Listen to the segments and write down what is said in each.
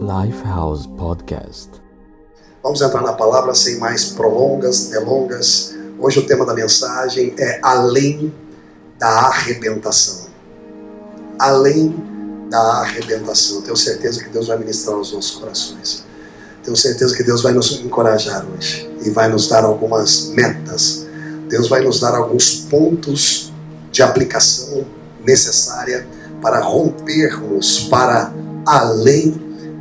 Lifehouse Podcast. Vamos entrar na palavra sem mais prolongas, delongas. Hoje o tema da mensagem é além da arrebentação. Além da arrebentação. Tenho certeza que Deus vai ministrar os nossos corações. Tenho certeza que Deus vai nos encorajar hoje e vai nos dar algumas metas. Deus vai nos dar alguns pontos de aplicação necessária para rompermos para além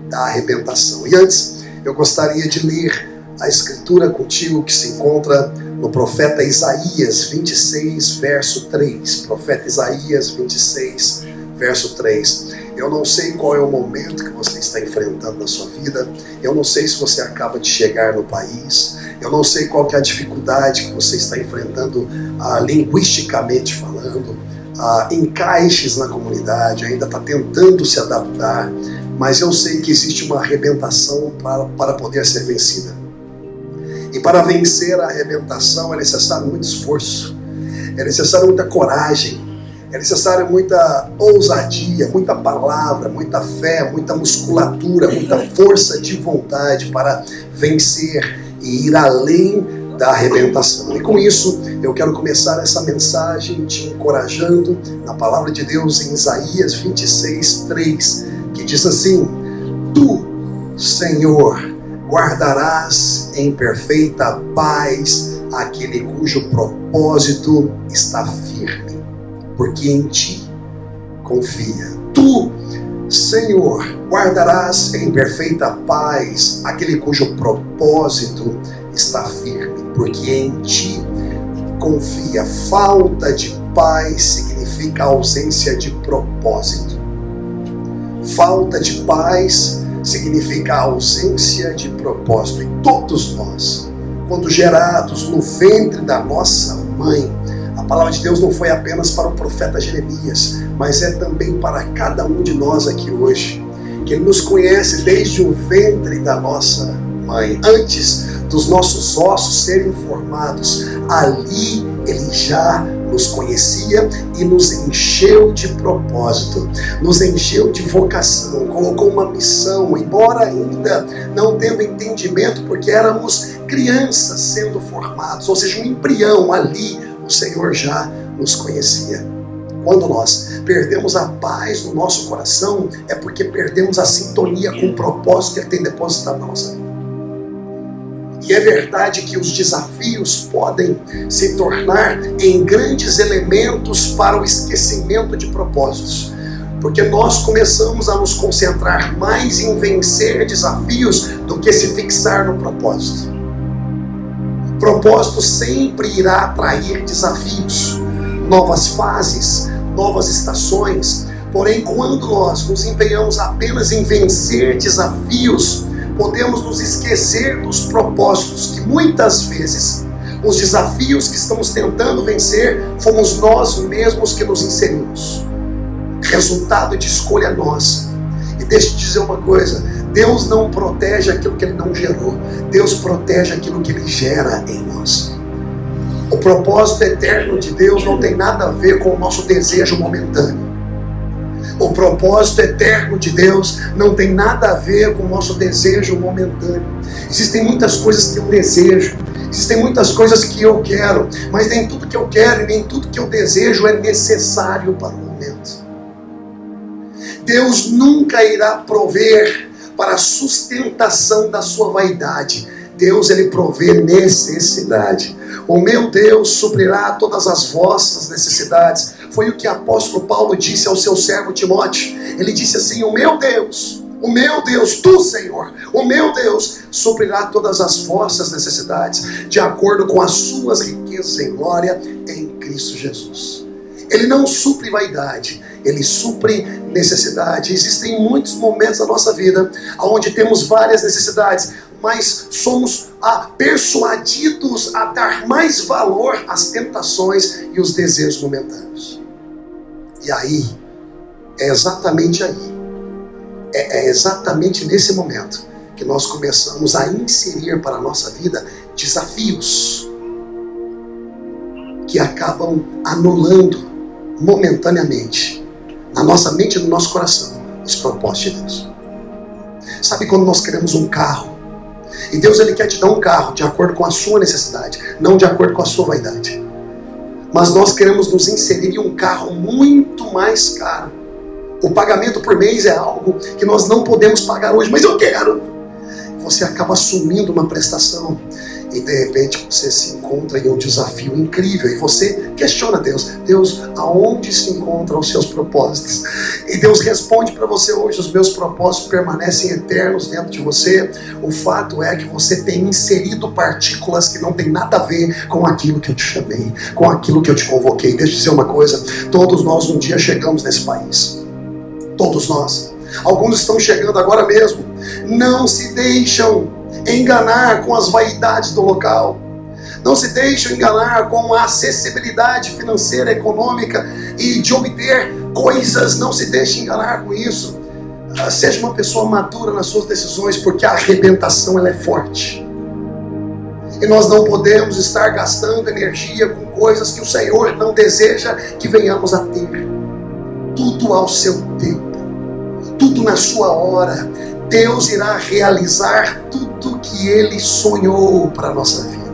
da arrebentação. E antes, eu gostaria de ler a escritura contigo que se encontra no profeta Isaías 26, verso 3. Profeta Isaías 26, verso 3. Eu não sei qual é o momento que você está enfrentando na sua vida. Eu não sei se você acaba de chegar no país. Eu não sei qual é a dificuldade que você está enfrentando ah, linguisticamente falando. Ah, encaixes na comunidade, ainda está tentando se adaptar mas eu sei que existe uma arrebentação para, para poder ser vencida. E para vencer a arrebentação é necessário muito esforço, é necessário muita coragem, é necessário muita ousadia, muita palavra, muita fé, muita musculatura, muita força de vontade para vencer e ir além da arrebentação. E com isso, eu quero começar essa mensagem te encorajando na palavra de Deus em Isaías 26, 3 que diz assim: Tu, Senhor, guardarás em perfeita paz aquele cujo propósito está firme, porque em ti confia. Tu, Senhor, guardarás em perfeita paz aquele cujo propósito está firme, porque em ti confia. Falta de paz significa ausência de propósito. Falta de paz significa ausência de propósito. E todos nós, quando gerados no ventre da nossa mãe, palavra de Deus não foi apenas para o profeta Jeremias, mas é também para cada um de nós aqui hoje, que Ele nos conhece desde o ventre da nossa mãe, antes dos nossos ossos serem formados, ali Ele já nos conhecia e nos encheu de propósito, nos encheu de vocação, colocou uma missão, embora ainda não tendo entendimento, porque éramos crianças sendo formados, ou seja, um embrião ali, o Senhor já nos conhecia. Quando nós perdemos a paz no nosso coração, é porque perdemos a sintonia com o propósito que Ele tem depositado na nossa vida. E é verdade que os desafios podem se tornar em grandes elementos para o esquecimento de propósitos. Porque nós começamos a nos concentrar mais em vencer desafios do que se fixar no propósito. Propósito sempre irá atrair desafios, novas fases, novas estações. Porém, quando nós nos empenhamos apenas em vencer desafios, podemos nos esquecer dos propósitos que muitas vezes os desafios que estamos tentando vencer fomos nós mesmos que nos inserimos. Resultado de escolha nossa. E deixe eu dizer uma coisa: Deus não protege aquilo que Ele não gerou, Deus protege aquilo que Ele gera em nós. O propósito eterno de Deus não tem nada a ver com o nosso desejo momentâneo. O propósito eterno de Deus não tem nada a ver com o nosso desejo momentâneo. Existem muitas coisas que eu desejo, existem muitas coisas que eu quero, mas nem tudo que eu quero e nem tudo que eu desejo é necessário para o momento. Deus nunca irá prover para a sustentação da sua vaidade. Deus ele provê necessidade. O meu Deus suprirá todas as vossas necessidades foi o que o apóstolo Paulo disse ao seu servo Timóteo. Ele disse assim: O meu Deus, o meu Deus, tu, Senhor, o meu Deus, suprirá todas as vossas necessidades, de acordo com as suas riquezas em glória em Cristo Jesus. Ele não supre vaidade, ele supre necessidade. Existem muitos momentos da nossa vida onde temos várias necessidades, mas somos persuadidos a dar mais valor às tentações e os desejos momentâneos. E aí, é exatamente aí, é, é exatamente nesse momento que nós começamos a inserir para a nossa vida desafios. que acabam anulando momentaneamente, na nossa mente e no nosso coração, os propósitos de Deus. Sabe quando nós queremos um carro? E Deus ele quer te dar um carro de acordo com a sua necessidade, não de acordo com a sua vaidade. Mas nós queremos nos inserir em um carro muito mais caro. O pagamento por mês é algo que nós não podemos pagar hoje, mas eu quero. Você acaba assumindo uma prestação e de repente você se encontra em um desafio incrível e você questiona Deus: Deus, aonde se encontram os seus propósitos? E Deus responde para você hoje: os meus propósitos permanecem eternos dentro de você. O fato é que você tem inserido partículas que não tem nada a ver com aquilo que eu te chamei, com aquilo que eu te convoquei. Deixa eu dizer uma coisa: todos nós um dia chegamos nesse país. Todos nós. Alguns estão chegando agora mesmo. Não se deixam enganar com as vaidades do local. Não se deixem enganar com a acessibilidade financeira, econômica e de obter coisas. Não se deixe enganar com isso. Ah, seja uma pessoa madura nas suas decisões, porque a arrebentação ela é forte. E nós não podemos estar gastando energia com coisas que o Senhor não deseja que venhamos a ter. Tudo ao seu tempo, tudo na sua hora. Deus irá realizar tudo que Ele sonhou para a nossa vida.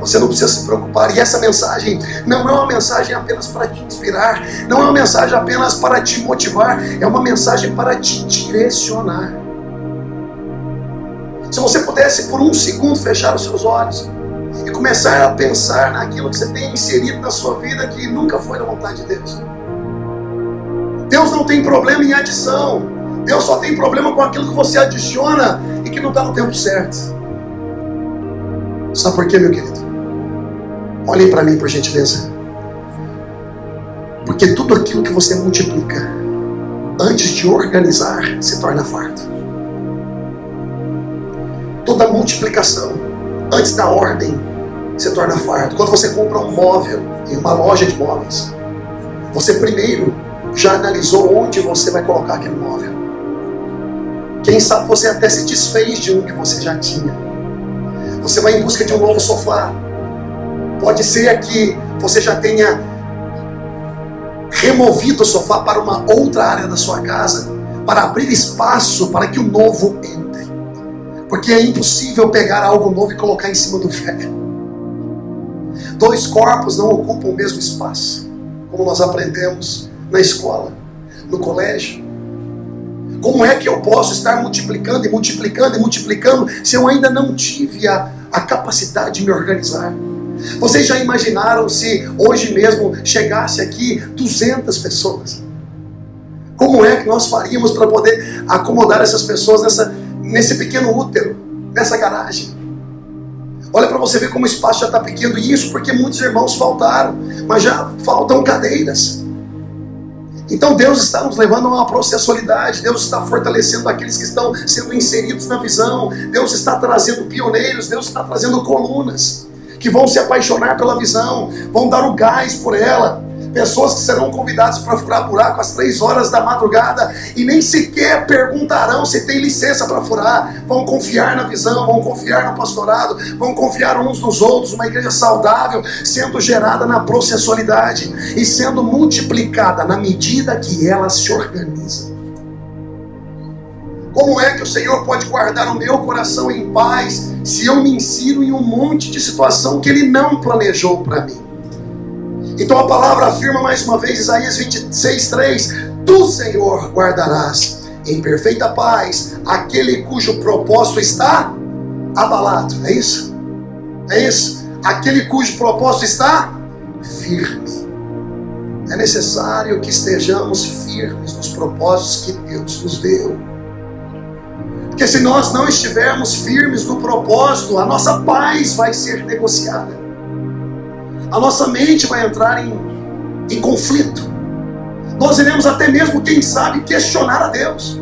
Você não precisa se preocupar. E essa mensagem não é uma mensagem apenas para te inspirar, não é uma mensagem apenas para te motivar, é uma mensagem para te direcionar. Se você pudesse por um segundo fechar os seus olhos e começar a pensar naquilo que você tem inserido na sua vida que nunca foi da vontade de Deus. Deus não tem problema em adição. Deus só tem problema com aquilo que você adiciona e que não está no tempo certo. Sabe por quê, meu querido? Olhem para mim, por gentileza. Porque tudo aquilo que você multiplica, antes de organizar, se torna farto. Toda multiplicação, antes da ordem, se torna farto. Quando você compra um móvel em uma loja de móveis, você primeiro já analisou onde você vai colocar aquele móvel. Quem sabe você até se desfez de um que você já tinha. Você vai em busca de um novo sofá. Pode ser que você já tenha removido o sofá para uma outra área da sua casa, para abrir espaço para que o novo entre. Porque é impossível pegar algo novo e colocar em cima do velho. Dois corpos não ocupam o mesmo espaço, como nós aprendemos na escola, no colégio. Como é que eu posso estar multiplicando e multiplicando e multiplicando se eu ainda não tive a, a capacidade de me organizar? Vocês já imaginaram se hoje mesmo chegasse aqui 200 pessoas? Como é que nós faríamos para poder acomodar essas pessoas nessa, nesse pequeno útero, nessa garagem? Olha para você ver como o espaço já está pequeno, e isso porque muitos irmãos faltaram, mas já faltam cadeiras. Então Deus está nos levando a uma processualidade, Deus está fortalecendo aqueles que estão sendo inseridos na visão, Deus está trazendo pioneiros, Deus está trazendo colunas que vão se apaixonar pela visão, vão dar o gás por ela pessoas que serão convidadas para furar buraco às três horas da madrugada e nem sequer perguntarão se tem licença para furar. Vão confiar na visão, vão confiar no pastorado, vão confiar uns nos outros. Uma igreja saudável sendo gerada na processualidade e sendo multiplicada na medida que ela se organiza. Como é que o Senhor pode guardar o meu coração em paz se eu me insiro em um monte de situação que Ele não planejou para mim? Então a palavra afirma mais uma vez, Isaías 26, 3: Tu, Senhor, guardarás em perfeita paz aquele cujo propósito está abalado. É isso? É isso? Aquele cujo propósito está firme. É necessário que estejamos firmes nos propósitos que Deus nos deu. Porque se nós não estivermos firmes no propósito, a nossa paz vai ser negociada a nossa mente vai entrar em, em conflito. Nós iremos até mesmo, quem sabe, questionar a Deus.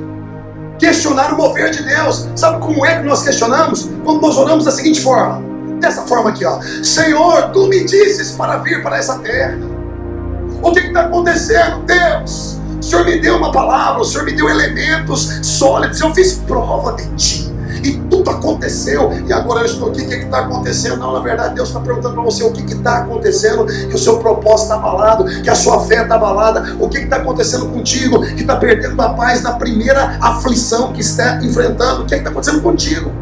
Questionar o mover de Deus. Sabe como é que nós questionamos? Quando nós oramos da seguinte forma: dessa forma aqui, ó. Senhor, tu me disses para vir para essa terra. O que está acontecendo? Deus, o Senhor me deu uma palavra, o Senhor me deu elementos sólidos, eu fiz prova de ti. E tudo aconteceu, e agora eu estou aqui, o que está acontecendo? Não, na verdade, Deus está perguntando para você o que está acontecendo, que o seu propósito está abalado, que a sua fé está abalada, o que está acontecendo contigo, que está perdendo a paz na primeira aflição que está enfrentando, o que está acontecendo contigo?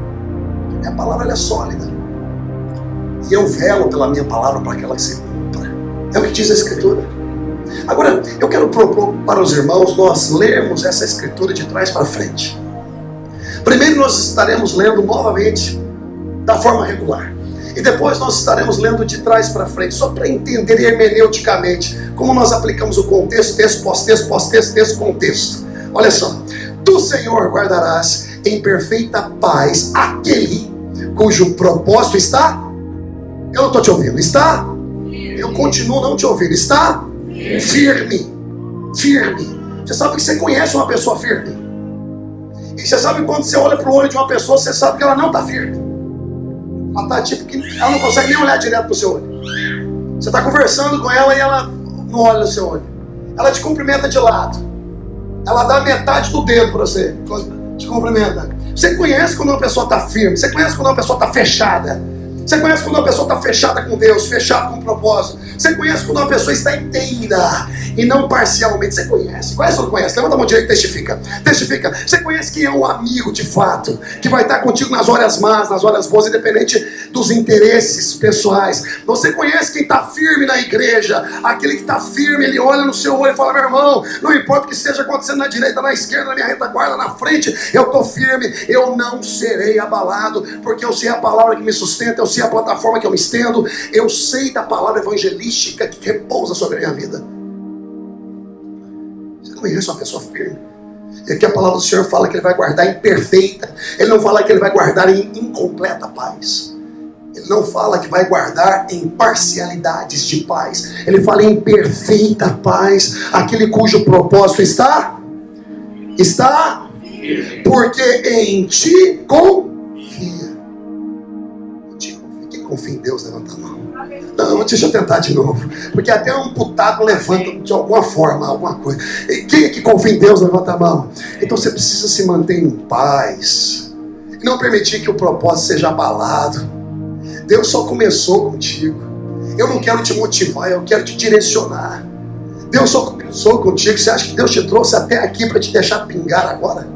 A palavra é sólida. E eu velo pela minha palavra para que ela se cumpra. É o que diz a Escritura. Agora, eu quero propor para os irmãos nós lermos essa Escritura de trás para frente. Primeiro, nós estaremos lendo novamente da forma regular. E depois nós estaremos lendo de trás para frente, só para entender hermeneuticamente como nós aplicamos o contexto, texto, pós-texto, pós-texto, texto, contexto. Olha só. Do Senhor guardarás em perfeita paz aquele cujo propósito está. Eu não estou te ouvindo. Está? Eu continuo não te ouvindo. Está? Firme. Firme. Você sabe que você conhece uma pessoa firme. E você sabe quando você olha para o olho de uma pessoa, você sabe que ela não está firme. Ela está tipo que ela não consegue nem olhar direto para o seu olho. Você está conversando com ela e ela não olha no seu olho. Ela te cumprimenta de lado. Ela dá metade do dedo para você. Te cumprimenta. Você conhece quando uma pessoa está firme. Você conhece quando uma pessoa está fechada. Você conhece quando uma pessoa está fechada com Deus, fechada com o propósito. Você conhece quando uma pessoa está inteira e não parcialmente. Você conhece? Conhece ou não conhece? Levanta a mão direita e testifica. Testifica. Você conhece quem é o amigo de fato, que vai estar contigo nas horas más, nas horas boas, independente dos interesses pessoais. Você conhece quem está firme na igreja, aquele que está firme, ele olha no seu olho e fala: meu irmão, não importa o que esteja acontecendo na direita, na esquerda, na minha retaguarda, na frente, eu estou firme, eu não serei abalado, porque eu sei a palavra que me sustenta, eu sei a plataforma que eu me estendo, eu sei da palavra que repousa sobre a minha vida. Você conhece uma pessoa firme? E aqui a palavra do Senhor fala que Ele vai guardar em perfeita. Ele não fala que Ele vai guardar em incompleta paz. Ele não fala que vai guardar em parcialidades de paz. Ele fala em perfeita paz. Aquele cujo propósito está? Está? Porque em ti confia confia em Deus, levanta a mão. Não, deixa eu tentar de novo. Porque até um putado levanta de alguma forma, alguma coisa. E quem é que confia em Deus, levanta a mão. Então você precisa se manter em paz. E não permitir que o propósito seja abalado. Deus só começou contigo. Eu não quero te motivar, eu quero te direcionar. Deus só começou contigo. Você acha que Deus te trouxe até aqui para te deixar pingar agora?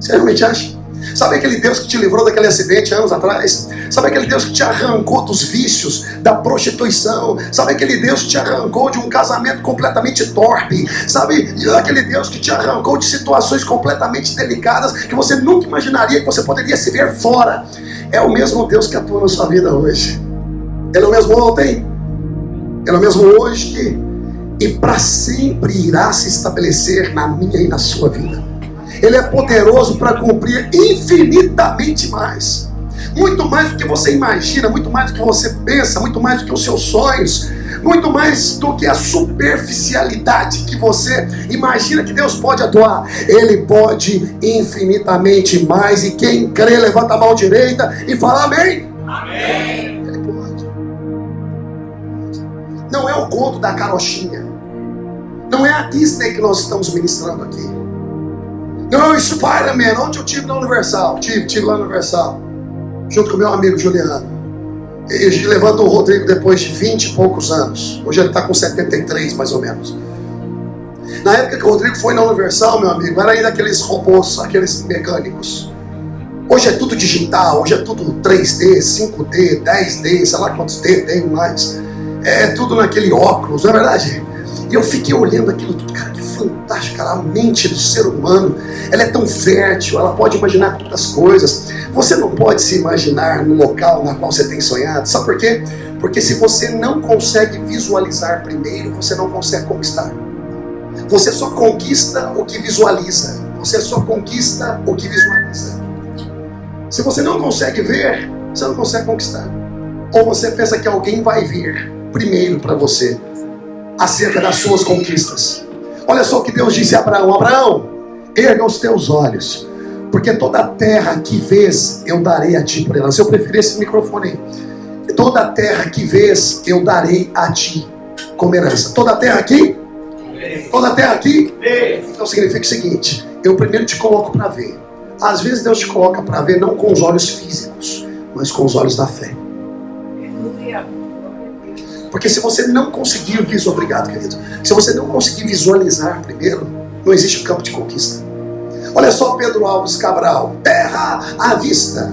Você realmente acha? Sabe aquele Deus que te livrou daquele acidente anos atrás? Sabe aquele Deus que te arrancou dos vícios, da prostituição? Sabe aquele Deus que te arrancou de um casamento completamente torpe? Sabe aquele Deus que te arrancou de situações completamente delicadas que você nunca imaginaria que você poderia se ver fora? É o mesmo Deus que atua na sua vida hoje. Ele é o mesmo ontem, ele é o mesmo hoje e para sempre irá se estabelecer na minha e na sua vida. Ele é poderoso para cumprir infinitamente mais. Muito mais do que você imagina, muito mais do que você pensa, muito mais do que os seus sonhos, muito mais do que a superficialidade que você imagina que Deus pode atuar. Ele pode infinitamente mais. E quem crê, levanta a mão direita e fala amém. Amém. Ele pode. Não é o conto da carochinha. Não é a Disney que nós estamos ministrando aqui. Não, Spider-Man, onde eu tive na Universal? Tive, tive lá na Universal. Junto com meu amigo Juliano. Ele levantou o Rodrigo depois de 20 e poucos anos. Hoje ele está com 73, mais ou menos. Na época que o Rodrigo foi na Universal, meu amigo, era ainda aqueles robôs, aqueles mecânicos. Hoje é tudo digital, hoje é tudo 3D, 5D, 10D, sei lá quantos D tem mais. É tudo naquele óculos, não é verdade? E eu fiquei olhando aquilo tudo, cara, que fantástico, cara, a mente do ser humano, ela é tão fértil, ela pode imaginar tantas coisas. Você não pode se imaginar no local na qual você tem sonhado. Sabe por quê? Porque se você não consegue visualizar primeiro, você não consegue conquistar. Você só conquista o que visualiza. Você só conquista o que visualiza. Se você não consegue ver, você não consegue conquistar. Ou você pensa que alguém vai vir primeiro para você acerca das suas conquistas. Olha só o que Deus disse a Abraão: Abraão, erga os teus olhos, porque toda a terra que vês eu darei a ti por herança. Eu preferi esse microfone aí. Toda a terra que vês eu darei a ti como herança. Toda a terra aqui? Toda a terra aqui? Então significa o seguinte: eu primeiro te coloco para ver. Às vezes Deus te coloca para ver não com os olhos físicos, mas com os olhos da fé. Porque se você não conseguir visualizar, obrigado querido, se você não conseguir visualizar primeiro, não existe campo de conquista. Olha só Pedro Alves Cabral, terra à vista.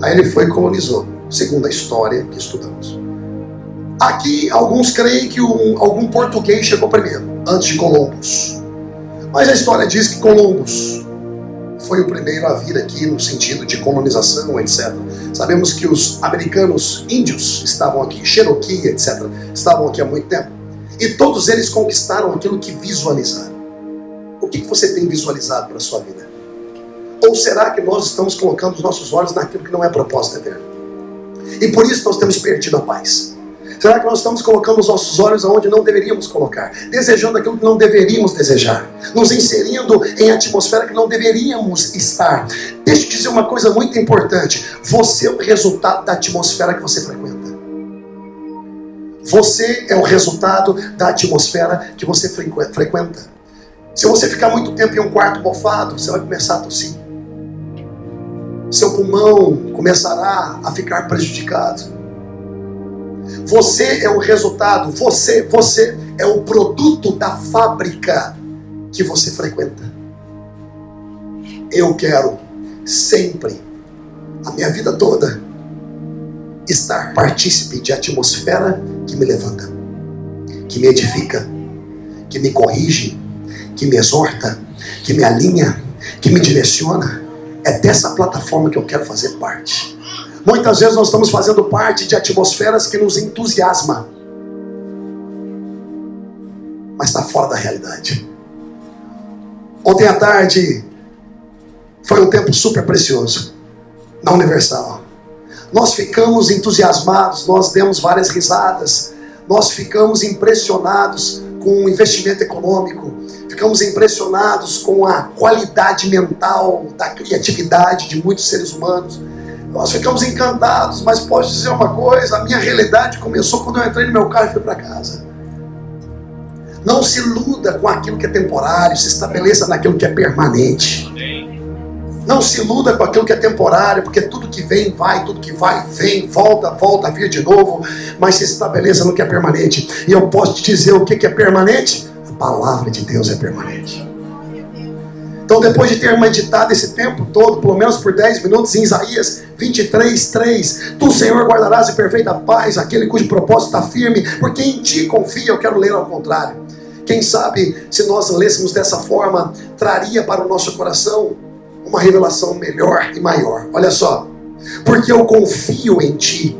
Aí ele foi e colonizou, segundo a história que estudamos. Aqui alguns creem que um, algum português chegou primeiro, antes de Columbus. Mas a história diz que Columbus foi o primeiro a vir aqui no sentido de colonização, etc. Sabemos que os americanos índios estavam aqui, Cherokee, etc., estavam aqui há muito tempo. E todos eles conquistaram aquilo que visualizaram. O que você tem visualizado para a sua vida? Ou será que nós estamos colocando os nossos olhos naquilo que não é propósito eterno? E por isso nós temos perdido a paz. Será que nós estamos colocando os nossos olhos aonde não deveríamos colocar? Desejando aquilo que não deveríamos desejar? Nos inserindo em atmosfera que não deveríamos estar? Deixa eu dizer uma coisa muito importante. Você é o resultado da atmosfera que você frequenta. Você é o resultado da atmosfera que você frequenta. Se você ficar muito tempo em um quarto mofado, você vai começar a tossir. Seu pulmão começará a ficar prejudicado você é o resultado, você, você é o produto da fábrica que você frequenta. Eu quero sempre, a minha vida toda, estar partícipe de atmosfera que me levanta, que me edifica, que me corrige, que me exorta, que me alinha, que me direciona. É dessa plataforma que eu quero fazer parte. Muitas vezes nós estamos fazendo parte de atmosferas que nos entusiasma, mas está fora da realidade. Ontem à tarde foi um tempo super precioso na Universal. Nós ficamos entusiasmados, nós demos várias risadas, nós ficamos impressionados com o investimento econômico, ficamos impressionados com a qualidade mental, da criatividade de muitos seres humanos nós ficamos encantados, mas posso dizer uma coisa: a minha realidade começou quando eu entrei no meu carro e fui para casa. Não se iluda com aquilo que é temporário, se estabeleça naquilo que é permanente. Não se iluda com aquilo que é temporário, porque tudo que vem, vai, tudo que vai, vem, volta, volta vir de novo, mas se estabeleça no que é permanente. E eu posso te dizer o que é permanente? A palavra de Deus é permanente. Então, depois de ter meditado esse tempo todo, pelo menos por 10 minutos, em Isaías 23, 3, Tu, Senhor, guardarás em perfeita paz aquele cujo propósito está firme, porque em Ti confia. Eu quero ler ao contrário. Quem sabe, se nós lêssemos dessa forma, traria para o nosso coração uma revelação melhor e maior. Olha só, porque eu confio em Ti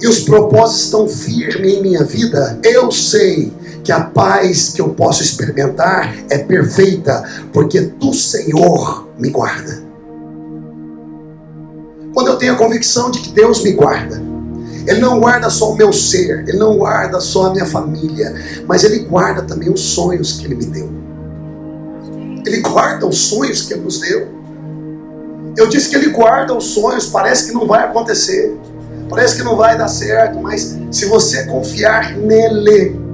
e os propósitos estão firmes em minha vida, eu sei que a paz que eu posso experimentar é perfeita, porque tu, Senhor, me guarda. Quando eu tenho a convicção de que Deus me guarda, Ele não guarda só o meu ser, Ele não guarda só a minha família, mas Ele guarda também os sonhos que Ele me deu. Ele guarda os sonhos que Ele nos deu. Eu disse que Ele guarda os sonhos, parece que não vai acontecer, parece que não vai dar certo, mas se você confiar nele,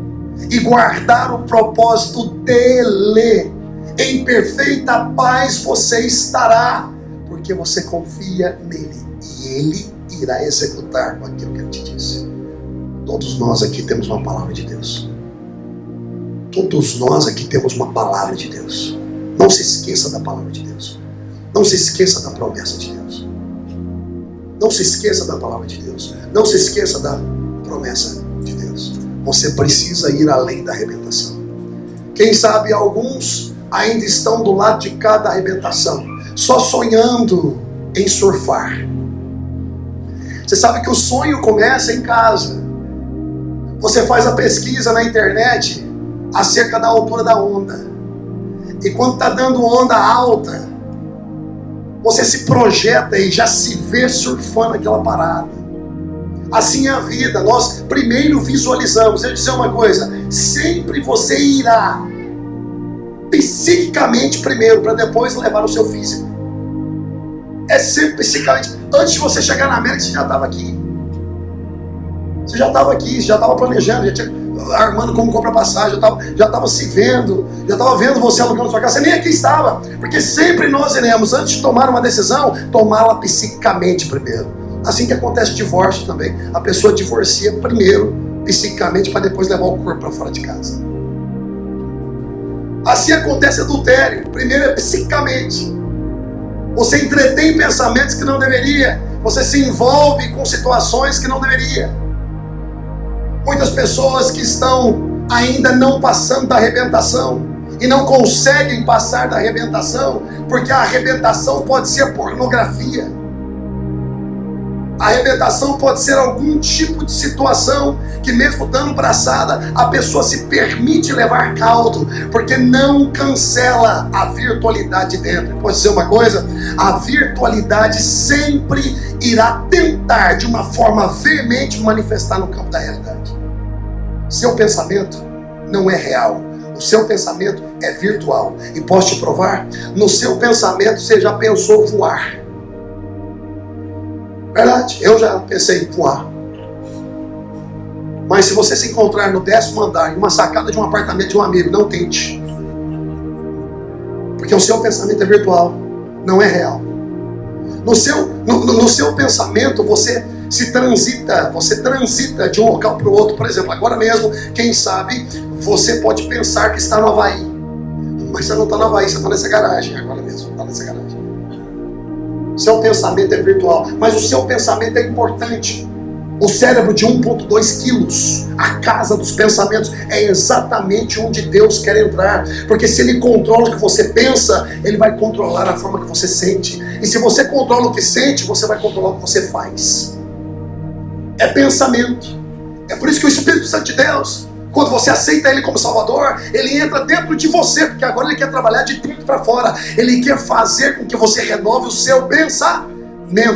e guardar o propósito dele. Em perfeita paz você estará, porque você confia nele e ele irá executar aquilo que ele te disse. Todos nós aqui temos uma palavra de Deus. Todos nós aqui temos uma palavra de Deus. Não se esqueça da palavra de Deus. Não se esqueça da promessa de Deus. Não se esqueça da palavra de Deus. Não se esqueça da promessa. Você precisa ir além da arrebentação. Quem sabe alguns ainda estão do lado de cada arrebentação, só sonhando em surfar. Você sabe que o sonho começa em casa. Você faz a pesquisa na internet acerca da altura da onda. E quando está dando onda alta, você se projeta e já se vê surfando aquela parada. Assim é a vida. Nós primeiro visualizamos. Eu dizer uma coisa: sempre você irá psiquicamente primeiro, para depois levar o seu físico. É sempre psicicamente. Antes de você chegar na América, você já estava aqui. Você já estava aqui, já estava planejando. Já tinha... armando como compra passagem, já estava se vendo, já estava vendo você alugando sua casa, você nem aqui estava, porque sempre nós iremos, antes de tomar uma decisão, tomá-la psicicamente primeiro. Assim que acontece divórcio também. A pessoa divorcia primeiro, psicicamente, para depois levar o corpo para fora de casa. Assim acontece adultério. Primeiro é psicicamente. Você entretém pensamentos que não deveria. Você se envolve com situações que não deveria. Muitas pessoas que estão ainda não passando da arrebentação e não conseguem passar da arrebentação, porque a arrebentação pode ser pornografia. Arrebentação pode ser algum tipo de situação que, mesmo dando braçada, a pessoa se permite levar caldo, porque não cancela a virtualidade dentro. Pode ser uma coisa? A virtualidade sempre irá tentar, de uma forma veemente, manifestar no campo da realidade. Seu pensamento não é real. O seu pensamento é virtual. E posso te provar? No seu pensamento você já pensou voar. Verdade, eu já pensei em voar. Mas se você se encontrar no décimo andar, em uma sacada de um apartamento de um amigo, não tente. Porque o seu pensamento é virtual, não é real. No seu, no, no seu pensamento, você se transita, você transita de um local para o outro. Por exemplo, agora mesmo, quem sabe, você pode pensar que está no Havaí. Mas você não está no Havaí, você está nessa garagem agora mesmo, está nessa garagem. Seu pensamento é virtual, mas o seu pensamento é importante. O cérebro de 1,2 quilos, a casa dos pensamentos, é exatamente onde Deus quer entrar. Porque se Ele controla o que você pensa, Ele vai controlar a forma que você sente. E se você controla o que sente, você vai controlar o que você faz. É pensamento. É por isso que o Espírito Santo de Deus quando você aceita Ele como Salvador, Ele entra dentro de você, porque agora Ele quer trabalhar de dentro para fora. Ele quer fazer com que você renove o seu pensamento.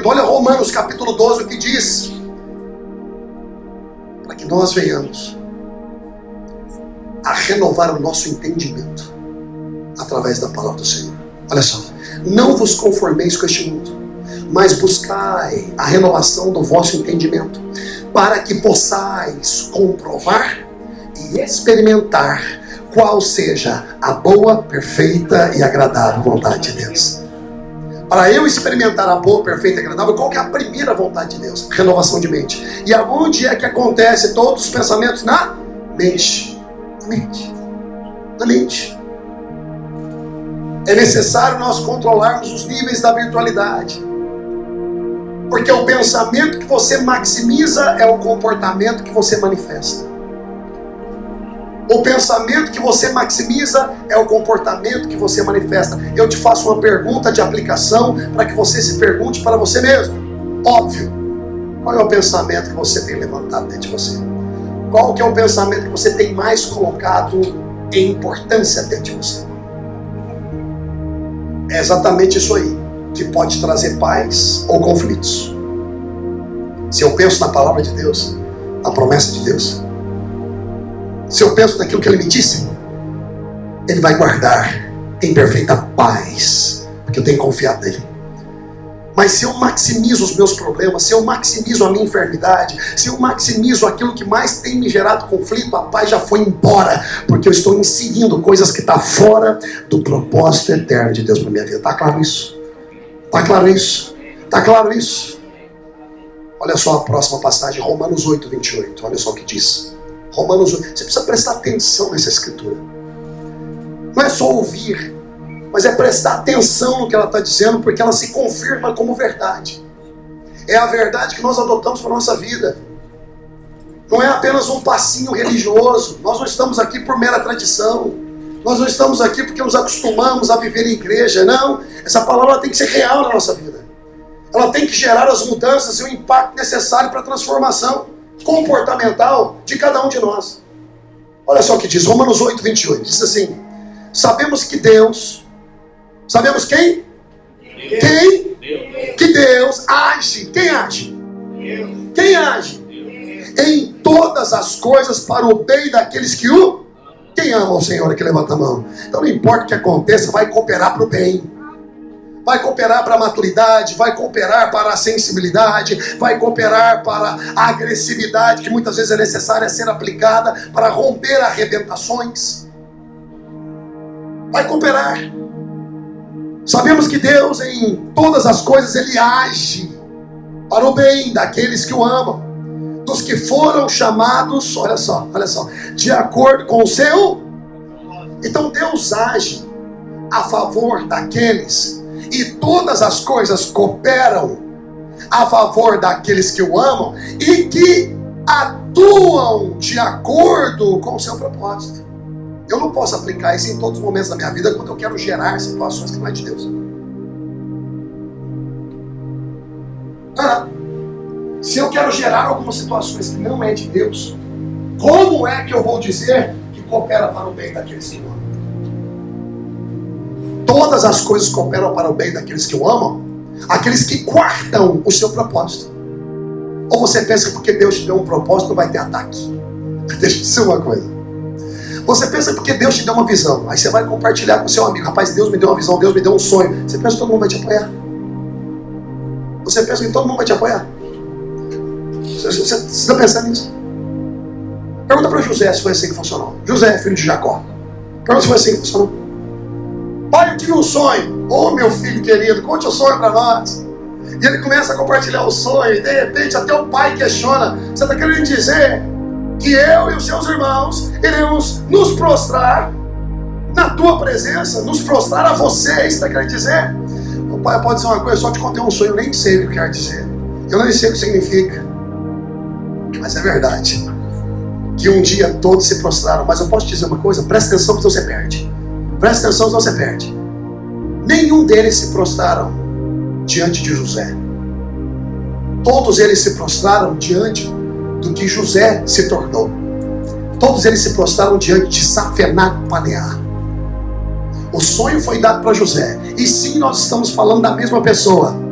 Olha Romanos capítulo 12, o que diz. Para que nós venhamos a renovar o nosso entendimento através da palavra do Senhor. Olha só. Não vos conformeis com este mundo, mas buscai a renovação do vosso entendimento, para que possais comprovar e experimentar qual seja a boa, perfeita e agradável vontade de Deus. Para eu experimentar a boa, perfeita e agradável, qual é a primeira vontade de Deus? Renovação de mente. E aonde é que acontece todos os pensamentos? Na mente. Na mente. Na mente. É necessário nós controlarmos os níveis da virtualidade. Porque o pensamento que você maximiza é o comportamento que você manifesta. O pensamento que você maximiza é o comportamento que você manifesta. Eu te faço uma pergunta de aplicação para que você se pergunte para você mesmo. Óbvio. Qual é o pensamento que você tem levantado dentro de você? Qual que é o pensamento que você tem mais colocado em importância dentro de você? É exatamente isso aí que pode trazer paz ou conflitos. Se eu penso na palavra de Deus, na promessa de Deus, se eu penso naquilo que ele me disse, ele vai guardar em perfeita paz, porque eu tenho confiado nele. Mas se eu maximizo os meus problemas, se eu maximizo a minha enfermidade, se eu maximizo aquilo que mais tem me gerado conflito, a paz já foi embora, porque eu estou inserindo coisas que estão tá fora do propósito eterno de Deus para minha vida. Está claro isso? Está claro isso? Está claro isso? Olha só a próxima passagem, Romanos 8, 28. Olha só o que diz. Romanos 8. Você precisa prestar atenção nessa escritura. Não é só ouvir, mas é prestar atenção no que ela está dizendo, porque ela se confirma como verdade. É a verdade que nós adotamos para a nossa vida. Não é apenas um passinho religioso. Nós não estamos aqui por mera tradição. Nós não estamos aqui porque nos acostumamos a viver em igreja. Não. Essa palavra tem que ser real na nossa vida. Ela tem que gerar as mudanças e o impacto necessário para a transformação comportamental de cada um de nós. Olha só o que diz Romanos 8, 28. Diz assim: Sabemos que Deus, sabemos quem? Deus. Quem? Deus. Que Deus age. Quem age? Deus. Quem age? Em todas as coisas para o bem daqueles que o. Quem ama o Senhor que levanta a mão? Então não importa o que aconteça, vai cooperar para o bem. Vai cooperar para a maturidade, vai cooperar para a sensibilidade, vai cooperar para a agressividade que muitas vezes é necessária ser aplicada para romper arrebentações. Vai cooperar. Sabemos que Deus em todas as coisas ele age para o bem daqueles que o amam, dos que foram chamados, olha só, olha só, de acordo com o seu. Então Deus age a favor daqueles e todas as coisas cooperam a favor daqueles que o amam e que atuam de acordo com o seu propósito. Eu não posso aplicar isso em todos os momentos da minha vida quando eu quero gerar situações que não é de Deus. Ah, se eu quero gerar algumas situações que não é de Deus, como é que eu vou dizer que coopera para o bem daqueles que amam? Todas as coisas cooperam para o bem daqueles que o amam, aqueles que guardam o seu propósito. Ou você pensa que porque Deus te deu um propósito não vai ter ataque? Deixa eu dizer uma coisa. Você pensa porque Deus te deu uma visão, aí você vai compartilhar com seu amigo. Rapaz, Deus me deu uma visão, Deus me deu um sonho. Você pensa que todo mundo vai te apoiar? Você pensa que todo mundo vai te apoiar? Você está pensando nisso? Pergunta para José se foi assim que funcionou. José, filho de Jacó. Pergunta se foi assim que funcionou. Pai, eu tive um sonho. Ô oh, meu filho querido, conte o sonho para nós. E ele começa a compartilhar o sonho, e de repente até o pai questiona: Você está querendo dizer que eu e os seus irmãos iremos nos prostrar na tua presença, nos prostrar a você? Está querendo dizer? O pai pode dizer uma coisa, só te contei um sonho, eu nem sei o que quer dizer. Eu nem sei o que significa. Mas é verdade. Que um dia todos se prostraram. Mas eu posso te dizer uma coisa, presta atenção que você perde. Presta atenção, senão você perde. Nenhum deles se prostraram diante de José. Todos eles se prostraram diante do que José se tornou. Todos eles se prostraram diante de Safenac Panear. O sonho foi dado para José. E sim, nós estamos falando da mesma pessoa.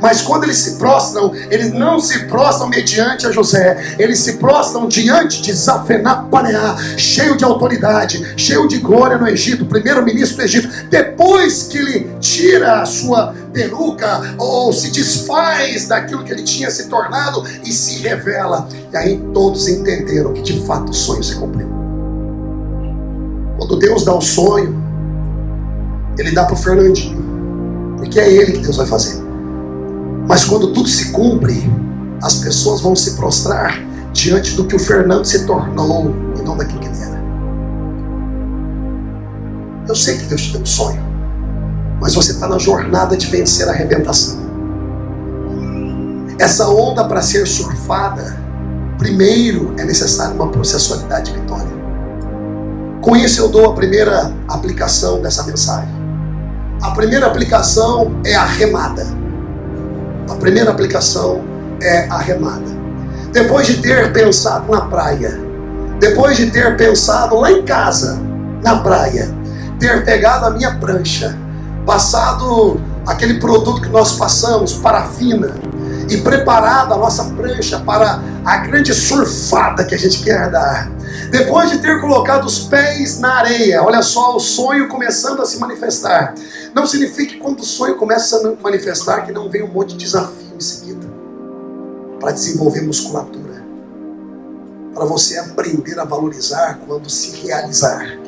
Mas quando eles se prostram, eles não se prostram mediante a José, eles se prostram diante de Zafenapaneá, cheio de autoridade, cheio de glória no Egito, primeiro-ministro do Egito. Depois que ele tira a sua peruca ou se desfaz daquilo que ele tinha se tornado e se revela. E aí todos entenderam que de fato o sonho se cumpriu. Quando Deus dá um sonho, ele dá para o Fernandinho, porque é ele que Deus vai fazer. Mas quando tudo se cumpre, as pessoas vão se prostrar diante do que o Fernando se tornou e não daquilo que ele era. Eu sei que Deus te deu um sonho, mas você está na jornada de vencer a arrebentação. Essa onda para ser surfada, primeiro é necessário uma processualidade de vitória. Com isso eu dou a primeira aplicação dessa mensagem. A primeira aplicação é a remada. A primeira aplicação é a remada. Depois de ter pensado na praia, depois de ter pensado lá em casa, na praia, ter pegado a minha prancha, passado aquele produto que nós passamos, parafina, e preparado a nossa prancha para a grande surfada que a gente quer dar. Depois de ter colocado os pés na areia, olha só o sonho começando a se manifestar. Não significa que quando o sonho começa a manifestar que não vem um monte de desafio em seguida para desenvolver musculatura, para você aprender a valorizar quando se realizar.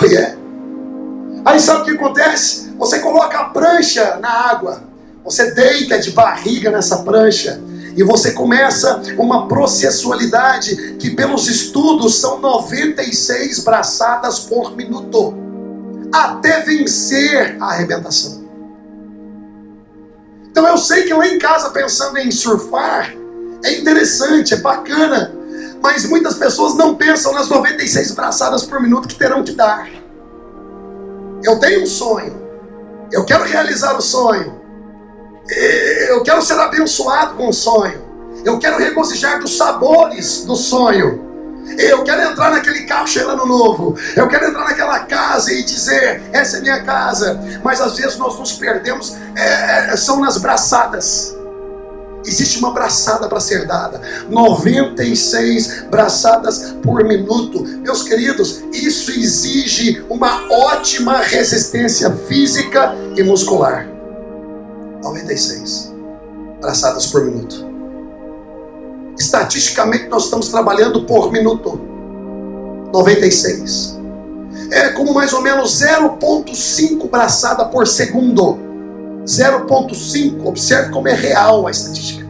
Oh, yeah. Aí sabe o que acontece? Você coloca a prancha na água, você deita de barriga nessa prancha e você começa uma processualidade que, pelos estudos, são 96 braçadas por minuto, até vencer a arrebentação. Então eu sei que lá em casa, pensando em surfar, é interessante, é bacana, mas muitas pessoas não pensam nas 96 braçadas por minuto que terão que dar. Eu tenho um sonho, eu quero realizar o sonho, eu quero ser abençoado com o sonho. Eu quero regozijar dos sabores do sonho. Eu quero entrar naquele carro cheirando novo. Eu quero entrar naquela casa e dizer: essa é minha casa. Mas às vezes nós nos perdemos, é, é são nas braçadas. Existe uma braçada para ser dada. 96 braçadas por minuto. Meus queridos, isso exige uma ótima resistência física e muscular. 96 braçadas por minuto. Estatisticamente, nós estamos trabalhando por minuto. 96. É como mais ou menos 0,5 braçada por segundo. 0,5. Observe como é real a estatística.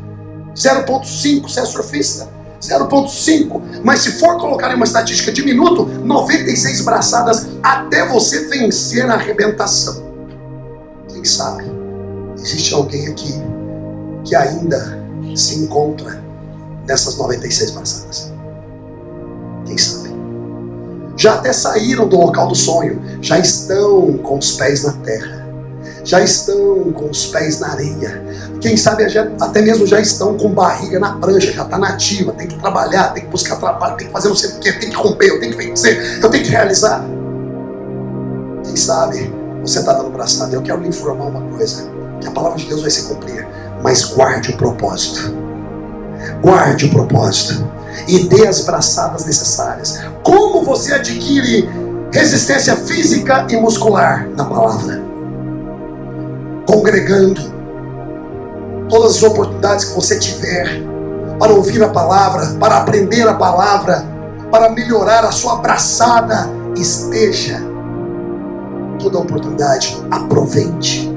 0,5 se é surfista. 0,5. Mas se for colocar em uma estatística de minuto, 96 braçadas até você vencer a arrebentação. Quem sabe? Existe alguém aqui que ainda se encontra nessas 96 braçadas. Quem sabe? Já até saíram do local do sonho, já estão com os pés na terra já estão com os pés na areia. Quem sabe até mesmo já estão com barriga na prancha, já está nativa, tem que trabalhar, tem que buscar trabalho, tem que fazer não sei o que, tem que romper, eu tenho que vencer, eu tenho que realizar. Quem sabe você está dando braçada, eu quero lhe informar uma coisa, que a palavra de Deus vai se cumprir, mas guarde o propósito. Guarde o propósito e dê as braçadas necessárias. Como você adquire resistência física e muscular na palavra? congregando, todas as oportunidades que você tiver para ouvir a palavra, para aprender a palavra, para melhorar a sua abraçada, esteja. Toda oportunidade, aproveite.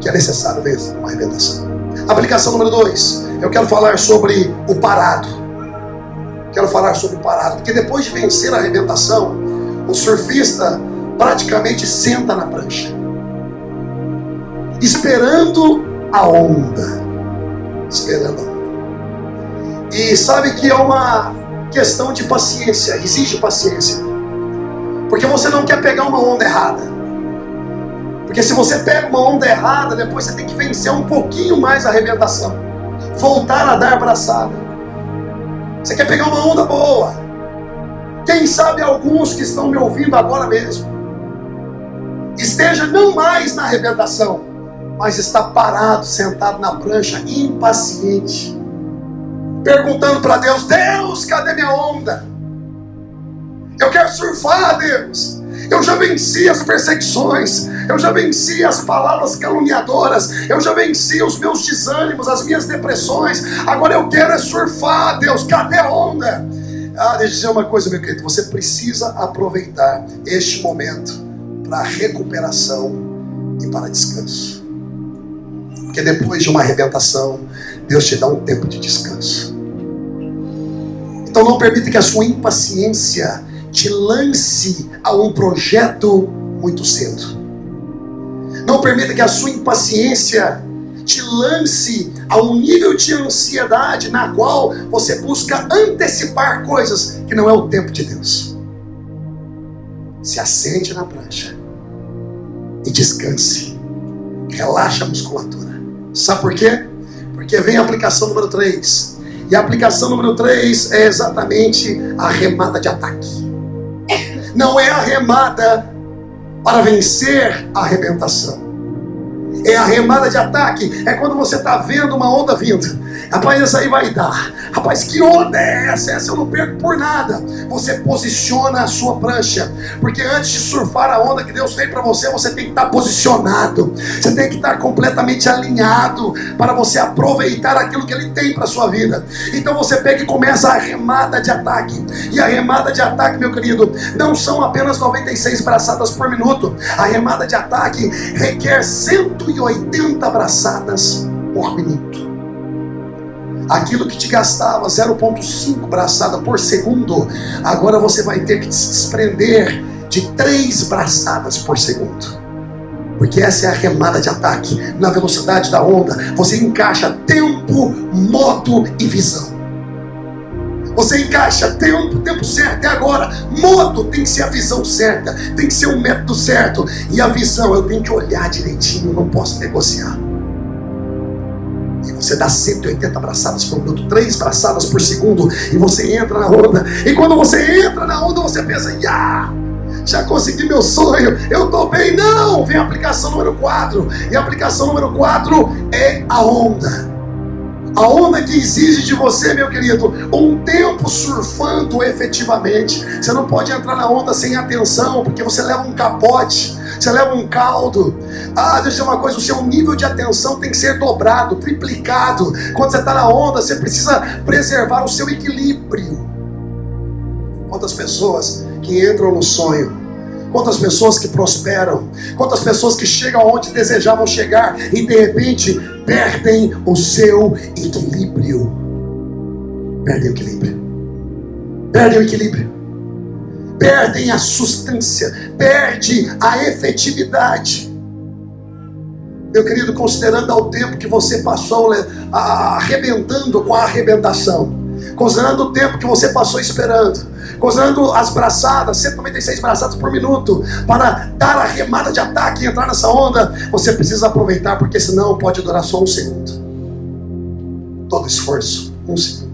Que é necessário ver uma revelação. Aplicação número dois. Eu quero falar sobre o parado. Quero falar sobre o parado. Porque depois de vencer a arrebentação, o surfista praticamente senta na prancha esperando a onda. Esperando a onda. E sabe que é uma questão de paciência, exige paciência. Porque você não quer pegar uma onda errada. Porque se você pega uma onda errada, depois você tem que vencer um pouquinho mais a arrebentação. Voltar a dar braçada. Você quer pegar uma onda boa. Quem sabe alguns que estão me ouvindo agora mesmo esteja não mais na arrebentação, mas está parado, sentado na prancha, impaciente, perguntando para Deus: Deus, cadê minha onda? Eu quero surfar, Deus. Eu já venci as perseguições, eu já venci as palavras caluniadoras, eu já venci os meus desânimos, as minhas depressões. Agora eu quero é surfar, Deus, cadê a onda? Ah, deixa eu dizer uma coisa, meu querido, você precisa aproveitar este momento para recuperação e para descanso. Porque depois de uma arrebentação, Deus te dá um tempo de descanso. Então não permita que a sua impaciência te lance a um projeto muito cedo. Permita que a sua impaciência te lance a um nível de ansiedade na qual você busca antecipar coisas que não é o tempo de Deus. Se assente na prancha e descanse. Relaxa a musculatura. Sabe por quê? Porque vem a aplicação número 3. E a aplicação número 3 é exatamente a remada de ataque. Não é a remada para vencer a arrebentação. É a remada de ataque. É quando você está vendo uma onda vindo. Rapaz, essa aí vai dar. Rapaz, que onda é essa? Essa eu não perco por nada. Você posiciona a sua prancha. Porque antes de surfar a onda que Deus tem para você, você tem que estar tá posicionado. Você tem que estar tá completamente alinhado para você aproveitar aquilo que Ele tem para sua vida. Então você pega e começa a remada de ataque. E a remada de ataque, meu querido, não são apenas 96 braçadas por minuto. A remada de ataque requer 180 braçadas por minuto aquilo que te gastava 0,5 braçada por segundo, agora você vai ter que se desprender de 3 braçadas por segundo. Porque essa é a remada de ataque. Na velocidade da onda, você encaixa tempo, modo e visão. Você encaixa tempo, tempo certo. E agora, modo tem que ser a visão certa, tem que ser o método certo. E a visão, eu tenho que olhar direitinho, não posso negociar. Você dá 180 braçadas por minuto, 3 braçadas por segundo, e você entra na onda. E quando você entra na onda, você pensa, já consegui meu sonho, eu estou bem. Não! Vem a aplicação número 4. E a aplicação número 4 é a onda. A onda que exige de você, meu querido, um tempo surfando efetivamente. Você não pode entrar na onda sem atenção, porque você leva um capote. você leva um caldo. Ah, deixa eu dizer uma coisa: o seu nível de atenção tem que ser dobrado, triplicado. Quando você está na onda, você precisa preservar o seu equilíbrio. Quantas pessoas que entram no sonho quantas pessoas que prosperam, quantas pessoas que chegam onde desejavam chegar e de repente perdem o seu equilíbrio. Perdem o equilíbrio. Perdem o equilíbrio. Perdem a substância, perde a efetividade. Meu querido, considerando ao tempo que você passou arrebentando com a arrebentação, considerando o tempo que você passou esperando, considerando as braçadas, 196 braçadas por minuto, para dar a remada de ataque e entrar nessa onda, você precisa aproveitar, porque senão pode durar só um segundo. Todo esforço, um segundo.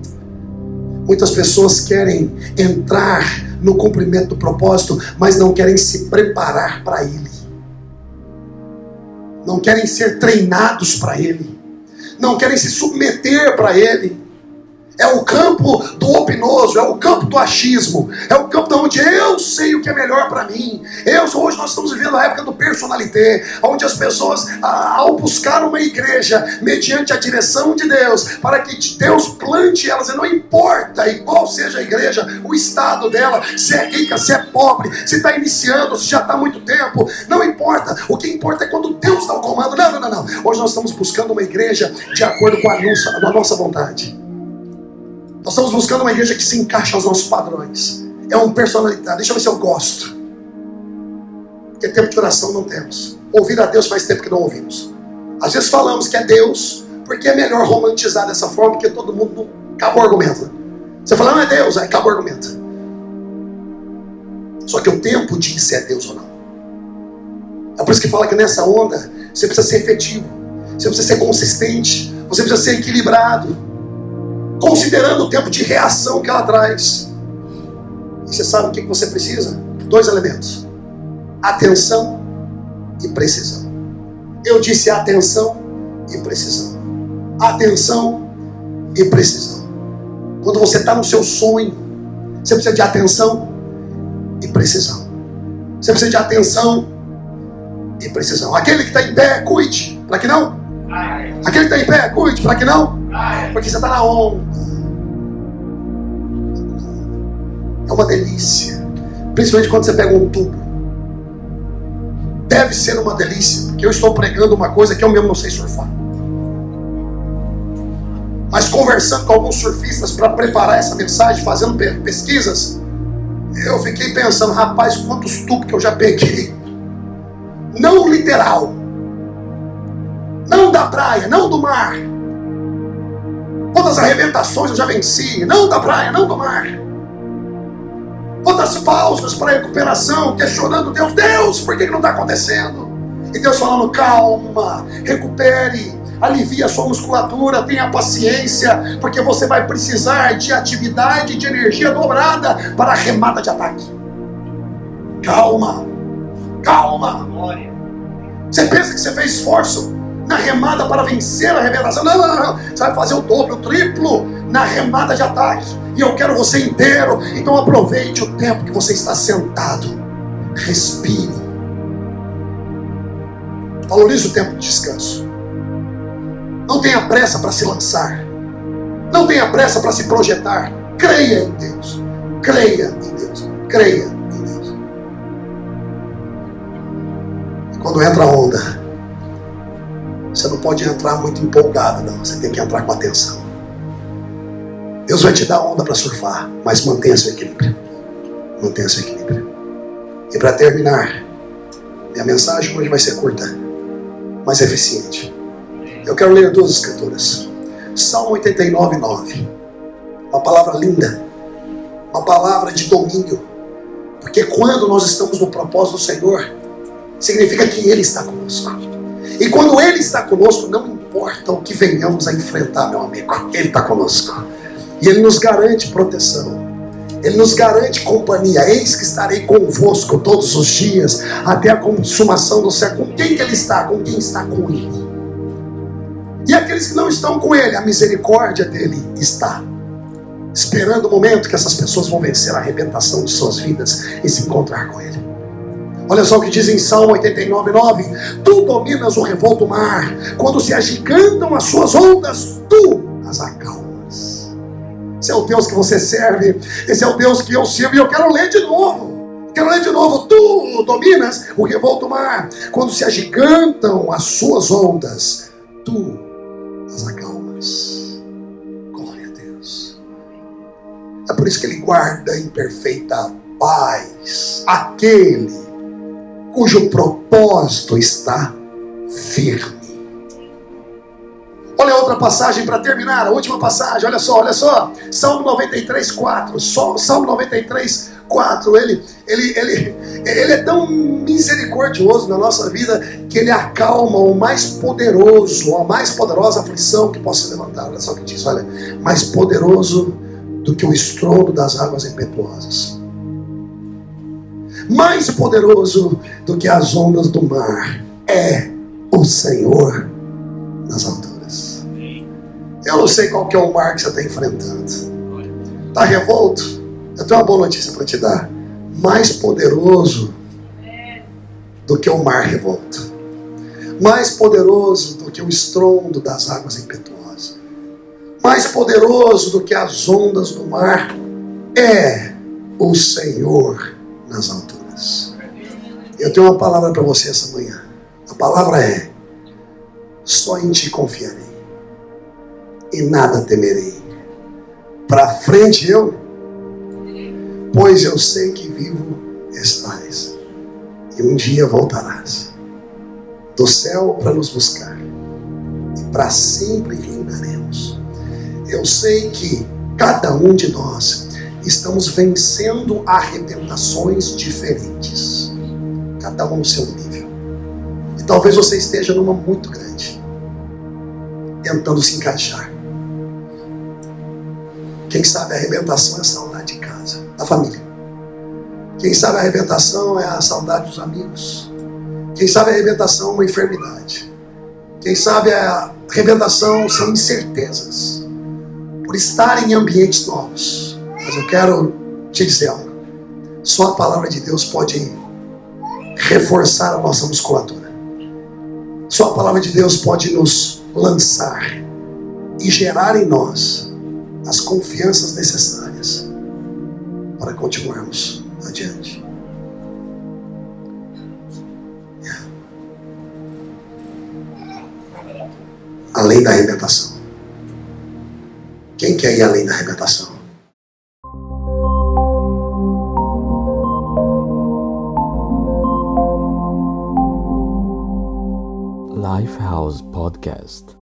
Muitas pessoas querem entrar no cumprimento do propósito, mas não querem se preparar para ele. Não querem ser treinados para ele. Não querem se submeter para ele é o campo do opinoso, é o campo do achismo, é o campo onde eu sei o que é melhor para mim. Eu, hoje nós estamos vivendo a época do personalité, onde as pessoas, ao buscar uma igreja mediante a direção de Deus, para que Deus plante elas, e não importa qual seja a igreja, o estado dela, se é rica, se é pobre, se está iniciando, se já está há muito tempo, não importa. O que importa é quando Deus dá o comando. Não, não, não, não. Hoje nós estamos buscando uma igreja de acordo com a nossa, a nossa vontade. Nós estamos buscando uma igreja que se encaixa aos nossos padrões. É uma personalidade. Deixa eu ver se eu gosto. Porque tempo de oração não temos. Ouvir a Deus faz tempo que não ouvimos. Às vezes falamos que é Deus, porque é melhor romantizar dessa forma, porque todo mundo acabou o argumento. Você fala, não é Deus, aí acabou o argumento. Só que o tempo diz se é Deus ou não. É por isso que fala que nessa onda você precisa ser efetivo, você precisa ser consistente, você precisa ser equilibrado considerando o tempo de reação que ela traz. E você sabe o que você precisa? Dois elementos: atenção e precisão. Eu disse atenção e precisão. Atenção e precisão. Quando você está no seu sonho, você precisa de atenção e precisão. Você precisa de atenção e precisão. Aquele que está em pé, cuide, para que não? Aquele que está em pé, cuide, para que não? Porque você está na onda. É uma delícia. Principalmente quando você pega um tubo. Deve ser uma delícia, porque eu estou pregando uma coisa que eu mesmo não sei surfar. Mas conversando com alguns surfistas para preparar essa mensagem, fazendo pesquisas, eu fiquei pensando, rapaz, quantos tubos que eu já peguei. Não literal. Não da praia, não do mar Quantas arrebentações eu já venci, não da praia, não do mar. Quantas pausas para recuperação, questionando Deus, Deus, por que não está acontecendo? E Deus falando, calma, recupere, alivie a sua musculatura, tenha paciência, porque você vai precisar de atividade, de energia dobrada para a remada de ataque. Calma, calma. Você pensa que você fez esforço? Na remada para vencer a arrebentação. Não, não, não. Você vai fazer o dobro, o triplo na remada de ataque. E eu quero você inteiro. Então aproveite o tempo que você está sentado. Respire. Valorize o tempo de descanso. Não tenha pressa para se lançar. Não tenha pressa para se projetar. Creia em Deus. Creia em Deus. Creia em Deus. E quando entra a onda, você não pode entrar muito empolgado, não. Você tem que entrar com atenção. Deus vai te dar onda para surfar, mas mantenha seu equilíbrio. Mantenha seu equilíbrio. E para terminar, minha mensagem hoje vai ser curta, mas eficiente. Eu quero ler duas escrituras. Salmo 89, 9. Uma palavra linda. Uma palavra de domínio. Porque quando nós estamos no propósito do Senhor, significa que Ele está conosco. E quando Ele está conosco, não importa o que venhamos a enfrentar, meu amigo, Ele está conosco. E Ele nos garante proteção. Ele nos garante companhia. Eis que estarei convosco todos os dias, até a consumação do século. Com quem que Ele está? Com quem está com Ele. E aqueles que não estão com Ele, a misericórdia dele está. Esperando o momento que essas pessoas vão vencer a arrebentação de suas vidas e se encontrar com Ele. Olha só o que diz em Salmo 89, 9: Tu dominas o revolto mar, quando se agigantam as suas ondas, tu as acalmas. Esse é o Deus que você serve, esse é o Deus que eu sirvo, e eu quero ler de novo. Quero ler de novo. Tu dominas o revolto mar, quando se agigantam as suas ondas, tu as acalmas. Glória a Deus. É por isso que ele guarda em perfeita paz aquele cujo propósito está firme. Olha outra passagem para terminar, a última passagem, olha só, olha só. Salmo 93, 4. Salmo 93, 4. Ele, ele, ele, ele é tão misericordioso na nossa vida que ele acalma o mais poderoso, a mais poderosa aflição que possa levantar. Olha só o que diz, olha, mais poderoso do que o estrondo das águas impetuosas mais poderoso do que as ondas do mar é o Senhor nas alturas. Eu não sei qual que é o mar que você está enfrentando. Está revolto? Eu tenho uma boa notícia para te dar. Mais poderoso do que o mar revolto. Mais poderoso do que o estrondo das águas impetuosas. Mais poderoso do que as ondas do mar é o Senhor nas alturas. Eu tenho uma palavra para você essa manhã. A palavra é: só em ti confiarei e nada temerei. Para frente eu, pois eu sei que vivo estás e um dia voltarás do céu para nos buscar e para sempre reinaremos. Eu sei que cada um de nós estamos vencendo arrebentações diferentes, cada um no seu nível. E talvez você esteja numa muito grande, tentando se encaixar. Quem sabe a arrebentação é a saudade de casa, da família. Quem sabe a arrebentação é a saudade dos amigos. Quem sabe a arrebentação é uma enfermidade. Quem sabe a arrebentação são incertezas. Por estar em ambientes novos mas eu quero te dizer algo. Só a palavra de Deus pode reforçar a nossa musculatura. Só a palavra de Deus pode nos lançar e gerar em nós as confianças necessárias para continuarmos adiante. Além da arrebentação. Quem quer ir além da arrebentação? Lifehouse Podcast.